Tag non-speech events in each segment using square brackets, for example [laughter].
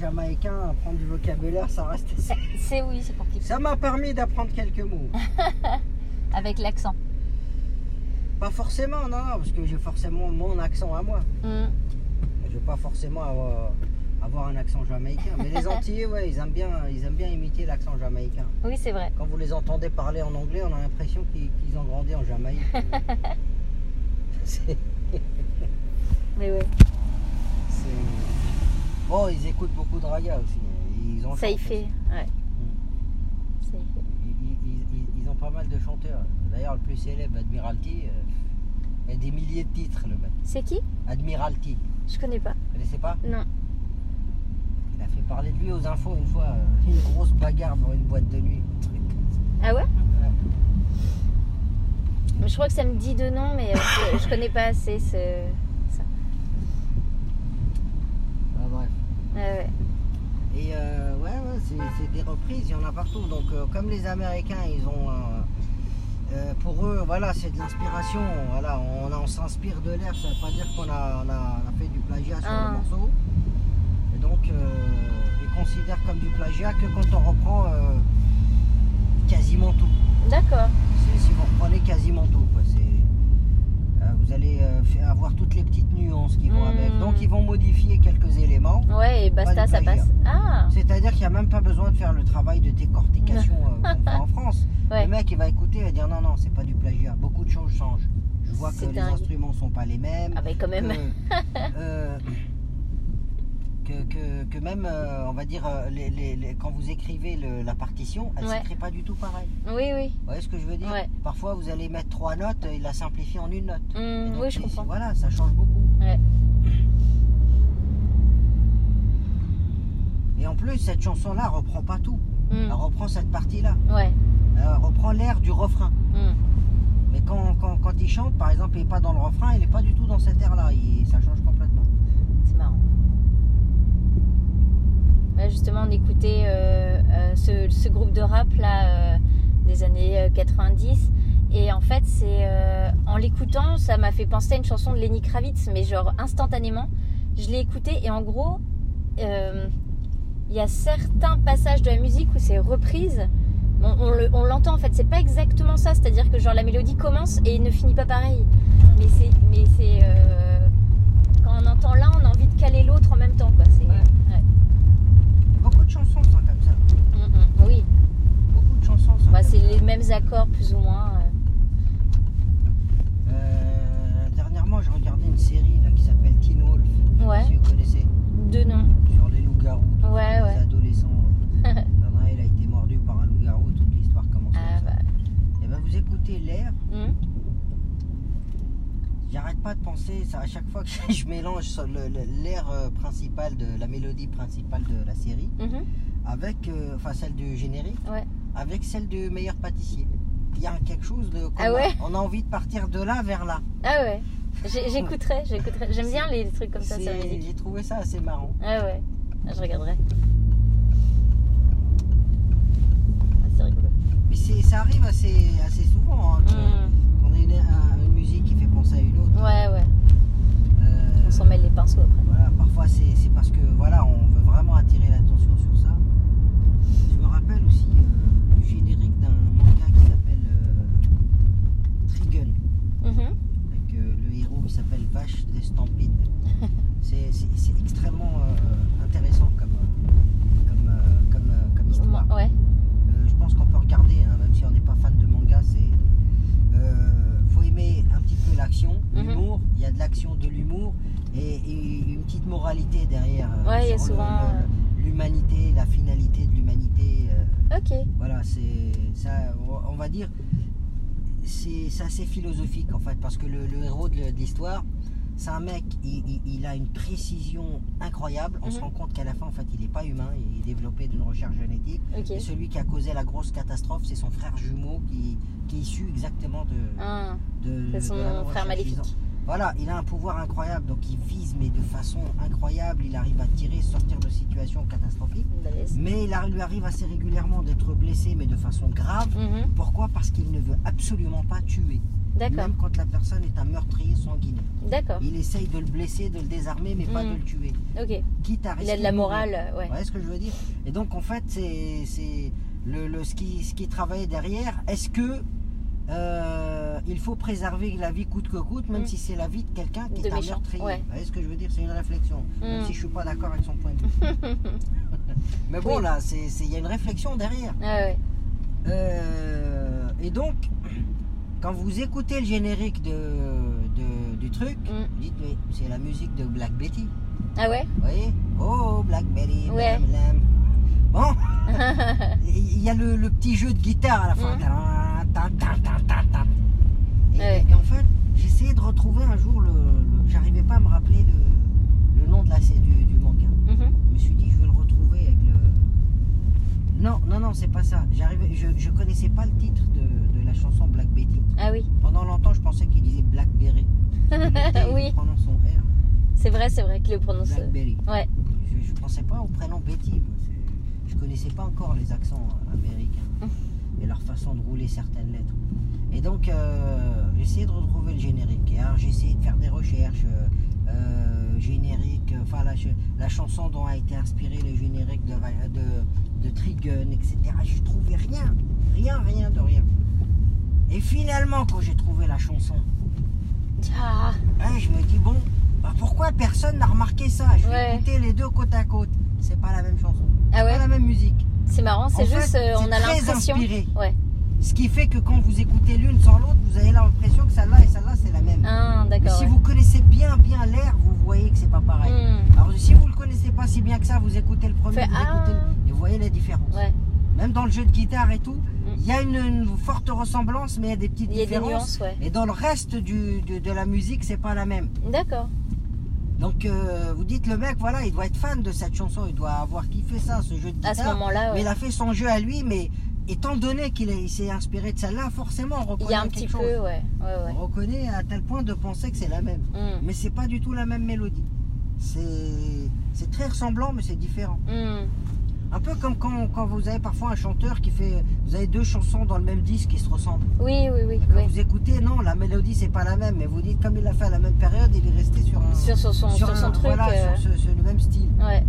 jamaïcain, apprendre du vocabulaire, ça reste. C'est oui, c'est compliqué. Ça m'a permis d'apprendre quelques mots. [laughs] Avec l'accent. Pas forcément, non, non, parce que j'ai forcément mon accent à moi. Hmm. Je vais pas forcément avoir, avoir un accent jamaïcain. Mais les [laughs] Antillais, ouais, ils aiment bien, ils aiment bien imiter l'accent jamaïcain. Oui, c'est vrai. Quand vous les entendez parler en anglais, on a l'impression qu'ils ont grandi en Jamaïque. [laughs] Mais ouais. Bon, ils écoutent beaucoup de raga aussi. Ils en Ça y fait. Ouais. Ça y fait. Ils, ils- ils- ils ont pas mal de chanteurs. D'ailleurs, le plus célèbre, Admiralty, euh, il y a des milliers de titres, le mec. C'est qui? Admiralty, Je connais pas. vous connaissez pas? Non. Il a fait parler de lui aux infos une fois, euh, une grosse bagarre dans une boîte de nuit. un truc comme ça. Ah ouais? Ouais. Je crois que ça me dit de nom, mais euh, je, je connais pas assez ce. Ça. Ah, bref. Ouais. Et euh, ouais, ouais, c'est c'est des reprises, il y en a partout. Donc, euh, comme les Américains, ils ont. euh, euh, pour eux, voilà, c'est de l'inspiration. Voilà, on, on s'inspire de l'air, ça veut pas dire qu'on a, on a, on a fait du plagiat sur Ah. le morceau. Et donc, euh, ils considèrent comme du plagiat que quand on reprend euh, quasiment tout. D'accord. C'est- Si vous reprenez quasiment tout, quoi. Vous allez euh, avoir toutes les petites nuances qui vont Hmm. avec. Donc, ils vont modifier quelques éléments. Ouais, et basta, ça passe. Ah C'est-à-dire qu'il n'y a même pas besoin de faire le travail de décortication euh, qu'on [laughs] fait en France. Ouais. Le mec, il va écouter et va dire non, non, c'est pas du plagiat. Beaucoup de choses changent. Je vois que les instruments sont pas les mêmes. Ah, bah quand même. Que, [laughs] euh, que, que- que même, euh, on va dire, euh, les- les- les- quand vous écrivez le- la partition, elle ne Ouais. s'écrit pas du tout pareil. Oui, oui. Vous voyez ce que je veux dire? Ouais. Parfois, vous allez mettre trois notes, il la simplifie en une note. Et donc, oui, je comprends. Voilà, ça change beaucoup. Ouais. Et en plus, cette chanson-là reprend pas tout. Hmm. Elle reprend cette partie-là. Ouais. Elle reprend l'air du refrain. Hmm. Mais quand, quand, quand il chante, par exemple, il n'est pas dans le refrain, il n'est pas du tout dans cet air-là. Ça change complètement. C'est marrant. Ouais, justement, on écoutait euh, euh, ce, ce groupe de rap là euh, des années euh, 90. Et en fait, c'est en l'écoutant, ça m'a fait penser à une chanson de Lenny Kravitz, mais genre instantanément. Je l'ai écouté et en gros, il y a certains passages de la musique où c'est reprise. On, on le- on l'entend en fait, c'est pas exactement ça, c'est-à-dire que genre la mélodie commence et ne finit pas pareil. Mais c'est, c'est quand on entend l'un, on a envie de caler l'autre en même temps quoi. C'est. ouais. Il y a beaucoup de chansons sont comme ça. Mm, oui, Beaucoup de chansons sont Bah, c'est les mêmes accords plus ou moins. euh. Euh, dernièrement, je regardais une série là, qui s'appelle Teen Wolf. Ouais. Si vous connaissez, Deux noms. sur les loups-garous. Ouais, les ouais. adolescents. euh, L'un, il a été mordu par un loup-garou, toute l'histoire commence Ah comme ça. bah. Et ben vous écoutez l'air, hmm. J'arrête pas de penser, ça, à chaque fois que [laughs] je mélange l'air euh, principal de la mélodie principale de la série, Mhm. avec, euh, enfin celle du générique, Ouais. avec celle du meilleur pâtissier. Il y a quelque chose de. Ah ouais On a envie de partir de là vers là. Ah ouais. J'écouterai, j'écouterai. J'aime bien les trucs comme ça sur la C'est- musique. J'ai trouvé ça assez marrant. Ah ouais. Ah, je regarderai. Ah, c'est rigolo. Mais ça arrive assez, assez souvent hein, Hmm. qu'on ait une, un- Ouais, ouais. Euh, On s'en mêle les pinceaux après. Voilà, parfois c'est c'est parce que voilà, on veut vraiment attirer l'attention sur ça. Je me rappelle aussi euh, du générique d'un manga qui s'appelle euh, Trigun, Mhm. avec euh, le héros qui s'appelle Vache des Stampides. C'est c'est- c'est extrêmement euh, intéressant comme, euh, comme, euh, comme, euh, comme histoire. Ouais. Euh, je pense qu'on peut regarder, hein, même si on n'est pas fan de manga, c'est. euh, faut aimer un petit peu l'action, Mhm. l'humour. Il y a de l'action, de l'humour et, et derrière. euh, Ouais, il y a sur le- souvent, le- L'humanité, la finalité de l'humanité. euh, Ok. voilà, c'est ça. On va dire, c'est c'est assez philosophique en fait, parce que le, le héros de, de l'histoire, c'est un mec, il, il- il a une précision incroyable. On se Mhm. rend compte qu'à la fin, en fait, il n'est pas humain, il est développé d'une recherche génétique. Et celui qui a causé la grosse catastrophe, c'est son frère jumeau qui, qui est issu exactement de. Ah, de son la frère maléfique. Voilà, il a un pouvoir incroyable, donc il vise, mais de façon incroyable. Il arrive à tirer, sortir de situations catastrophiques. c'est- Mais il lui arrive assez régulièrement d'être blessé, mais de façon grave. Mhm. Pourquoi? Parce qu'il ne veut absolument pas tuer. D'accord, Même quand la personne est un meurtrier sanguinaire. d'accord, Il essaye de le blesser, de le désarmer, mais pas de le tuer. ok. Quitte à Il a de la morale, euh, ouais. Vous voyez ce que je veux dire? Et donc en fait, c'est c'est le, le- ce, qui, ce qui travaillait derrière. Est-ce que euh, il faut préserver la vie coûte que coûte, même Mm. si c'est la vie de quelqu'un qui De est un méchant, meurtrier ouais. Vous voyez ce que je veux dire? C'est une réflexion, même Mm. si je suis pas d'accord avec son point de vue. [laughs] Mais bon, Oui. là, il y a une réflexion derrière. Ah ouais. Euh, et donc, quand vous écoutez le générique de, de- du truc, Mm. vous dites mais c'est la musique de Black Betty. Ah ouais? Vous voyez? Oh, Black Betty, Ouais. blam, blam. Bon, [laughs] il y a le, le petit jeu de guitare à la fin. Et, Ouais. et en fait, j'essayais de retrouver un jour le. le- J'arrivais pas à me rappeler le, le nom de la du, du manga. Mhm. Je me suis dit, je vais le retrouver avec le. Non, non, non, c'est pas ça. J'arrivais, je, je connaissais pas le titre de, de la chanson Black Betty. Ah oui, Pendant longtemps, je pensais qu'il disait Blackberry. [laughs] Oui. prononce son R. c'est vrai, c'est vrai qu'il le prononce. Blackberry. Ouais, Je, je pensais pas au prénom Betty. Je connaissais pas encore les accents euh, américains [laughs] et leur façon de rouler certaines lettres. Et donc, euh, j'ai essayé de retrouver le générique. Et alors, j'ai essayé de faire des recherches. euh, euh, générique, euh, enfin la, ch- la chanson dont a été inspiré le générique de, de, de Trigun, etc. Je trouvais rien, rien, rien de rien. Et finalement, quand j'ai trouvé la chanson, Ah, Hein, je me dis, bon, bah pourquoi personne n'a remarqué ça? Je vais Ouais. écouter les deux côte à côte. C'est pas la même chanson. ah ouais, pas la même musique. C'est marrant, c'est juste, fait, euh, on a l'impression. Ouais. Ce qui fait que quand vous écoutez l'une sans l'autre, vous avez l'impression que celle-là et celle-là, c'est la même. Ah, d'accord. si ouais. vous connaissez bien, bien l'air, vous voyez que c'est pas pareil. Hmm. Alors si vous le connaissez pas si bien que ça, vous écoutez le premier, Fait, vous ah. écoutez le... et vous voyez la différence. Ouais, Même dans le jeu de guitare et tout, il y a une, une forte ressemblance, mais il y a des petites il y a des différences. nuances, ouais. Et dans le reste du, de, de la musique, c'est pas la même. D'accord. Donc euh, vous dites le mec, voilà, il doit être fan de cette chanson, il doit avoir kiffé ça, ce jeu de À ce guitare. moment-là, Mais il a fait son jeu à lui, mais étant donné qu'il est- il s'est inspiré de celle-là, forcément on reconnaît il y a un petit chose. peu, ouais. Ouais, ouais. On reconnaît à tel point de penser que c'est la même. Hmm. Mais c'est pas du tout la même mélodie. C'est c'est très ressemblant, mais c'est différent. Hmm. Un peu comme quand, quand vous avez parfois un chanteur qui fait. Vous avez deux chansons dans le même disque qui se ressemblent. Oui, oui, oui. Quand oui. vous écoutez, non, la mélodie c'est pas la même, mais vous dites comme il l'a fait à la même période, il est resté sur un. Sur, sur son, sur un- son truc. Voilà, euh, sur ce- ce- le même style. Ouais.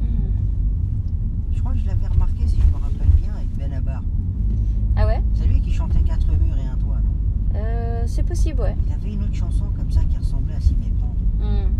Hmm. Je crois que je l'avais remarqué, si je me rappelle bien, avec Benabar. Ah ouais C'est lui qui chantait Quatre murs et un toit, non Euh, C'est possible, ouais. Il avait une autre chanson comme ça qui ressemblait à s'y méprendre. Hmm.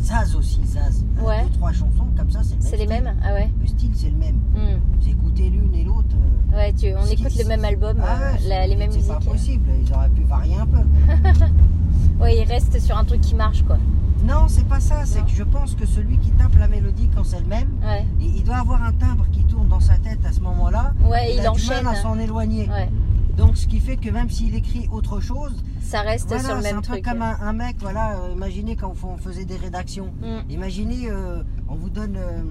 Zaz aussi, Zaz. Euh, Ouais. Deux, trois chansons comme ça, c'est le même C'est les mêmes Ah ouais. Le style, c'est le même. Hmm. Vous écoutez l'une et l'autre. euh, Ouais, tu, on écoute le même album, Ah euh, ouais, c'est- la- les mêmes C'est musiques. pas possible, ils auraient pu varier un peu. [laughs] Ouais, il reste sur un truc qui marche, quoi. Non, c'est pas ça, c'est que je pense que celui qui tape la mélodie quand c'est le même, Ouais, il il doit avoir un timbre qui tourne dans sa tête à ce moment-là. ouais il, il, a enchaîne. du mal à s'en éloigner. Ouais, Donc ce qui fait que même s'il écrit autre chose, ça reste voilà, sur le même un peu truc. comme un, un mec, voilà, euh, imaginez quand on faisait des rédactions. Hmm. Imaginez, euh, on vous donne euh,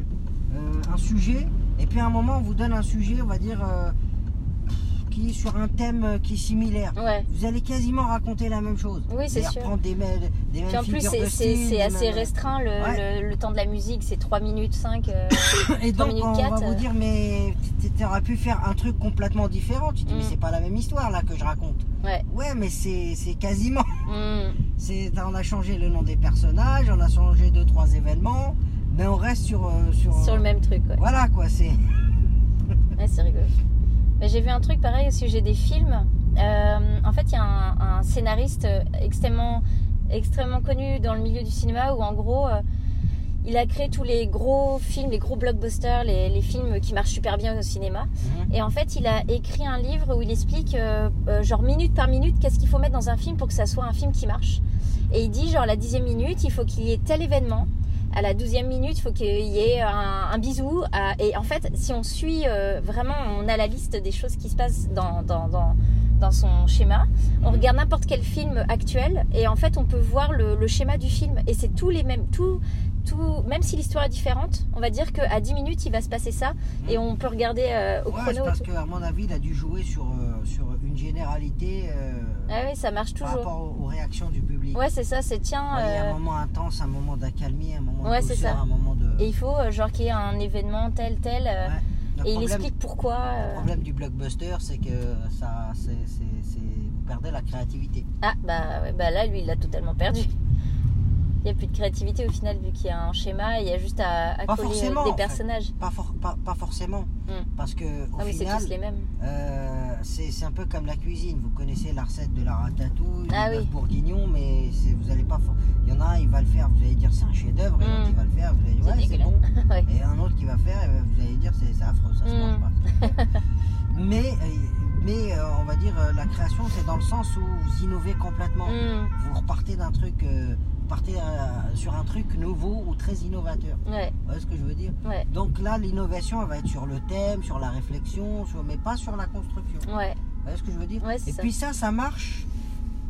un sujet, et puis à un moment on vous donne un sujet, on va dire, qui est sur un thème euh, qui est similaire. Ouais. Vous allez quasiment raconter la même chose. Oui, c'est sûr. reprendre des, mêmes- des mêmes Puis en plus, c'est assez mêmes- restreint le, Ouais. le, le temps de la musique, c'est 3 minutes 5. [laughs] Et donc minutes on va vous euh. dire, mais tu aurais pu faire un truc complètement différent. Tu dis, mais Mm. c'est pas la même histoire là que je raconte. Ouais. Ouais, mais c'est quasiment. Hmm. [laughs] C'est, on a changé le nom des personnages, on a changé deux trois événements, mais on reste sur euh, sur. Sur le même truc, ouais. Voilà quoi, c'est. [laughs] Ouais, c'est rigolo. Mais j'ai vu un truc pareil au sujet des films. Euh, en fait, il y a un, un scénariste extrêmement, extrêmement connu dans le milieu du cinéma où, en gros, euh, il a créé tous les gros films, les gros blockbusters, les, les films qui marchent super bien au cinéma. Et en fait, il a écrit un livre où il explique, euh, euh, genre minute par minute, qu'est-ce qu'il faut mettre dans un film pour que ça soit un film qui marche. Et il dit, genre, la dixième minute, il faut qu'il y ait tel événement. À la douzième minute, il faut qu'il y ait un, un bisou. à- et en fait, si on suit euh, vraiment, on a la liste des choses qui se passent dans, dans, dans, dans son schéma. On regarde n'importe quel film actuel et en fait, on peut voir le, le schéma du film. Et c'est tous les mêmes, tous, tout, même si l'histoire est différente, on va dire qu'à 10 minutes, il va se passer ça et on peut regarder euh, au Ouais, chrono. parce tout. qu'à mon avis, il a dû jouer sur, euh, sur une généralité euh, Ah oui, ça marche par toujours. rapport aux, réactions du public. Ouais, c'est ça, c'est tiens. Il y a euh, un moment intense, un moment d'accalmie, un moment Ouais, de douceur, ça. un moment de. Et il faut euh, genre qu'il y ait un événement tel, tel. euh, Ouais. Et il explique pourquoi. euh, Le problème du blockbuster, c'est que ça, c'est, vous perdez la créativité. Ah, bah, bah là, lui, il l'a totalement perdu. Il n'y a plus de créativité au final, vu qu'il y a un schéma, il y a juste à, à Pas coller euh, des en fait. personnages. Pas, for- pas, pas forcément, Hmm. parce que au Ah oui, c'est final, tous les mêmes. euh, c'est, c'est un peu comme la cuisine. Vous connaissez la recette de la ratatouille, Ah oui. bourguignon, mais c'est, vous allez pas. Il y en a un, il va le faire, vous allez dire c'est un chef-d'œuvre, et Hmm. l'autre il va le faire, vous allez dire C'est ouais, c'est bon. [laughs] Ouais. Et un autre qui va faire, vous allez dire c'est, c'est affreux, ça se Hmm. mange pas. [laughs] mais euh, mais euh, on va dire euh, la création, c'est dans le sens où vous innovez complètement. Hmm, Vous repartez d'un truc, euh, partez euh, sur un truc nouveau ou très innovateur. Ouais, Vous voyez ce que je veux dire ouais, Donc là, l'innovation, elle va être sur le thème, sur la réflexion, sur, mais pas sur la construction. ouais. Vous voyez ce que je veux dire Et ça. puis ça, ça marche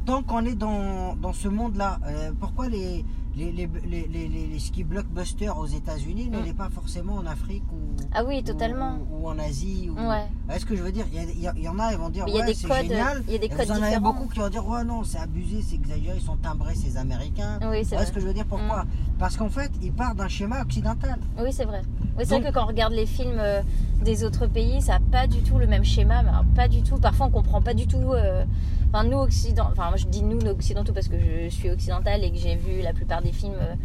tant qu'on est dans, dans ce monde-là. Euh, pourquoi les, les, les, les, les, ski blockbusters aux États-Unis ne Mm. l'est pas forcément en Afrique ou, Ah oui, totalement. ou, ou en Asie ou... Ouais. Vous voyez ce que je veux dire? Il y, en a, ils vont dire Mais il y a ouais, c'est génial. il y a des codes vous en avez différents. beaucoup qui vont dire ouais non, c'est abusé, c'est exagéré, ils sont timbrés ces Américains. Oui, c'est ce que je veux dire? Pourquoi? Parce qu'en fait, ils partent d'un schéma occidental. Oui, c'est vrai. Oui, c'est vrai que quand on regarde les films euh, des autres pays, ça n'a pas du tout le même schéma, mais alors, pas du tout. Parfois, on comprend pas du tout. euh, Enfin, nous occidentaux, enfin, moi je dis nous occidentaux parce que je suis occidentale et que j'ai vu la plupart des films euh,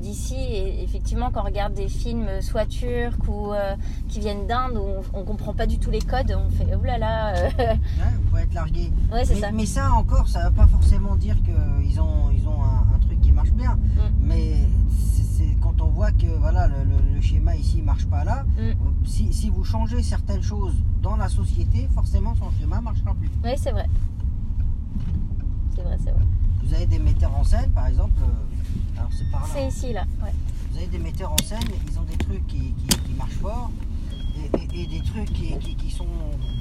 d'ici. Et effectivement, quand on regarde des films soit turcs ou euh, qui viennent d'Inde, on, on comprend pas du tout les codes, on fait oh là là. euh, Hein, vous pouvez être largué. ouais, mais, ça. mais ça encore, ça veut pas forcément dire qu'ils ont, ils ont un, un truc qui marche bien. Mm. Mais c'est quand on voit que voilà, le, le- le schéma ici marche pas là, Mm. si, si vous changez certaines choses dans la société, forcément son schéma marchera plus. Oui, c'est vrai. C'est vrai, c'est vrai. Vous avez des metteurs en scène, par exemple, euh, alors c'est par là. C'est ici là. Ouais. Vous avez des metteurs en scène, ils ont des trucs qui, qui- qui marchent fort et, et- et des trucs qui, qui- sont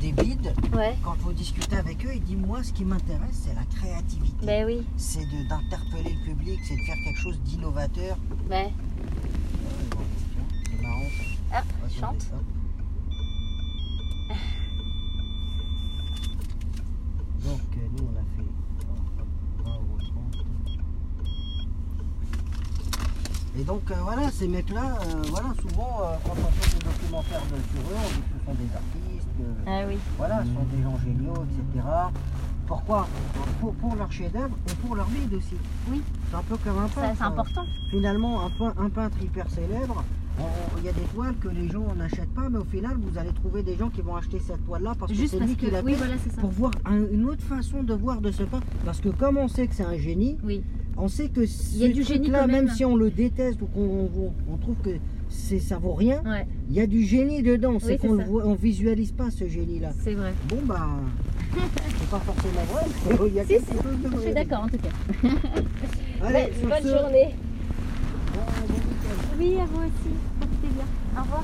des bides. Ouais. Quand vous discutez avec eux, ils disent Moi, ce qui m'intéresse, c'est la créativité. Ben oui. C'est d'interpeller le public, c'est de faire quelque chose d'innovateur. Ouais. C'est marrant. ça. Ah, chante. hop. Donc, euh, nous, on a fait hop, 20 euros 30. Et donc, euh, voilà, ces mecs-là, euh, voilà, souvent, euh, quand on fait des documentaires de, sur eux, on dit que ce sont des artistes, que, Ah oui. voilà, ce sont des gens géniaux, etc. Pourquoi? Pour, pour leur chef-d'œuvre et pour leur bide aussi. Oui. C'est un peu comme un peintre. c'est important. Finalement, un, pein- un peintre hyper célèbre, il y a des toiles que les gens n'achètent pas, mais au final, vous allez trouver des gens qui vont acheter cette toile-là parce que Juste c'est parce lui qui que. l'a Oui, voilà, c'est ça. pour voir un- une autre façon de voir de ce peintre. Parce que comme on sait que c'est un génie, Oui. On sait que ce truc-là, quand même. même si on le déteste ou qu'on on- on trouve que c'est ça vaut rien, Ouais, il y a du génie dedans. C'est Oui, c'est qu'on ça. le voit- on visualise pas ce génie-là. c'est vrai. Bon bah, [laughs] c'est pas forcément vrai. Il y a Si, quelque si, chose de Je suis d'accord en tout cas. [laughs] Allez, Bonne ce, journée. bon, bon. Oui, à vous aussi. Profitez bien. Au revoir.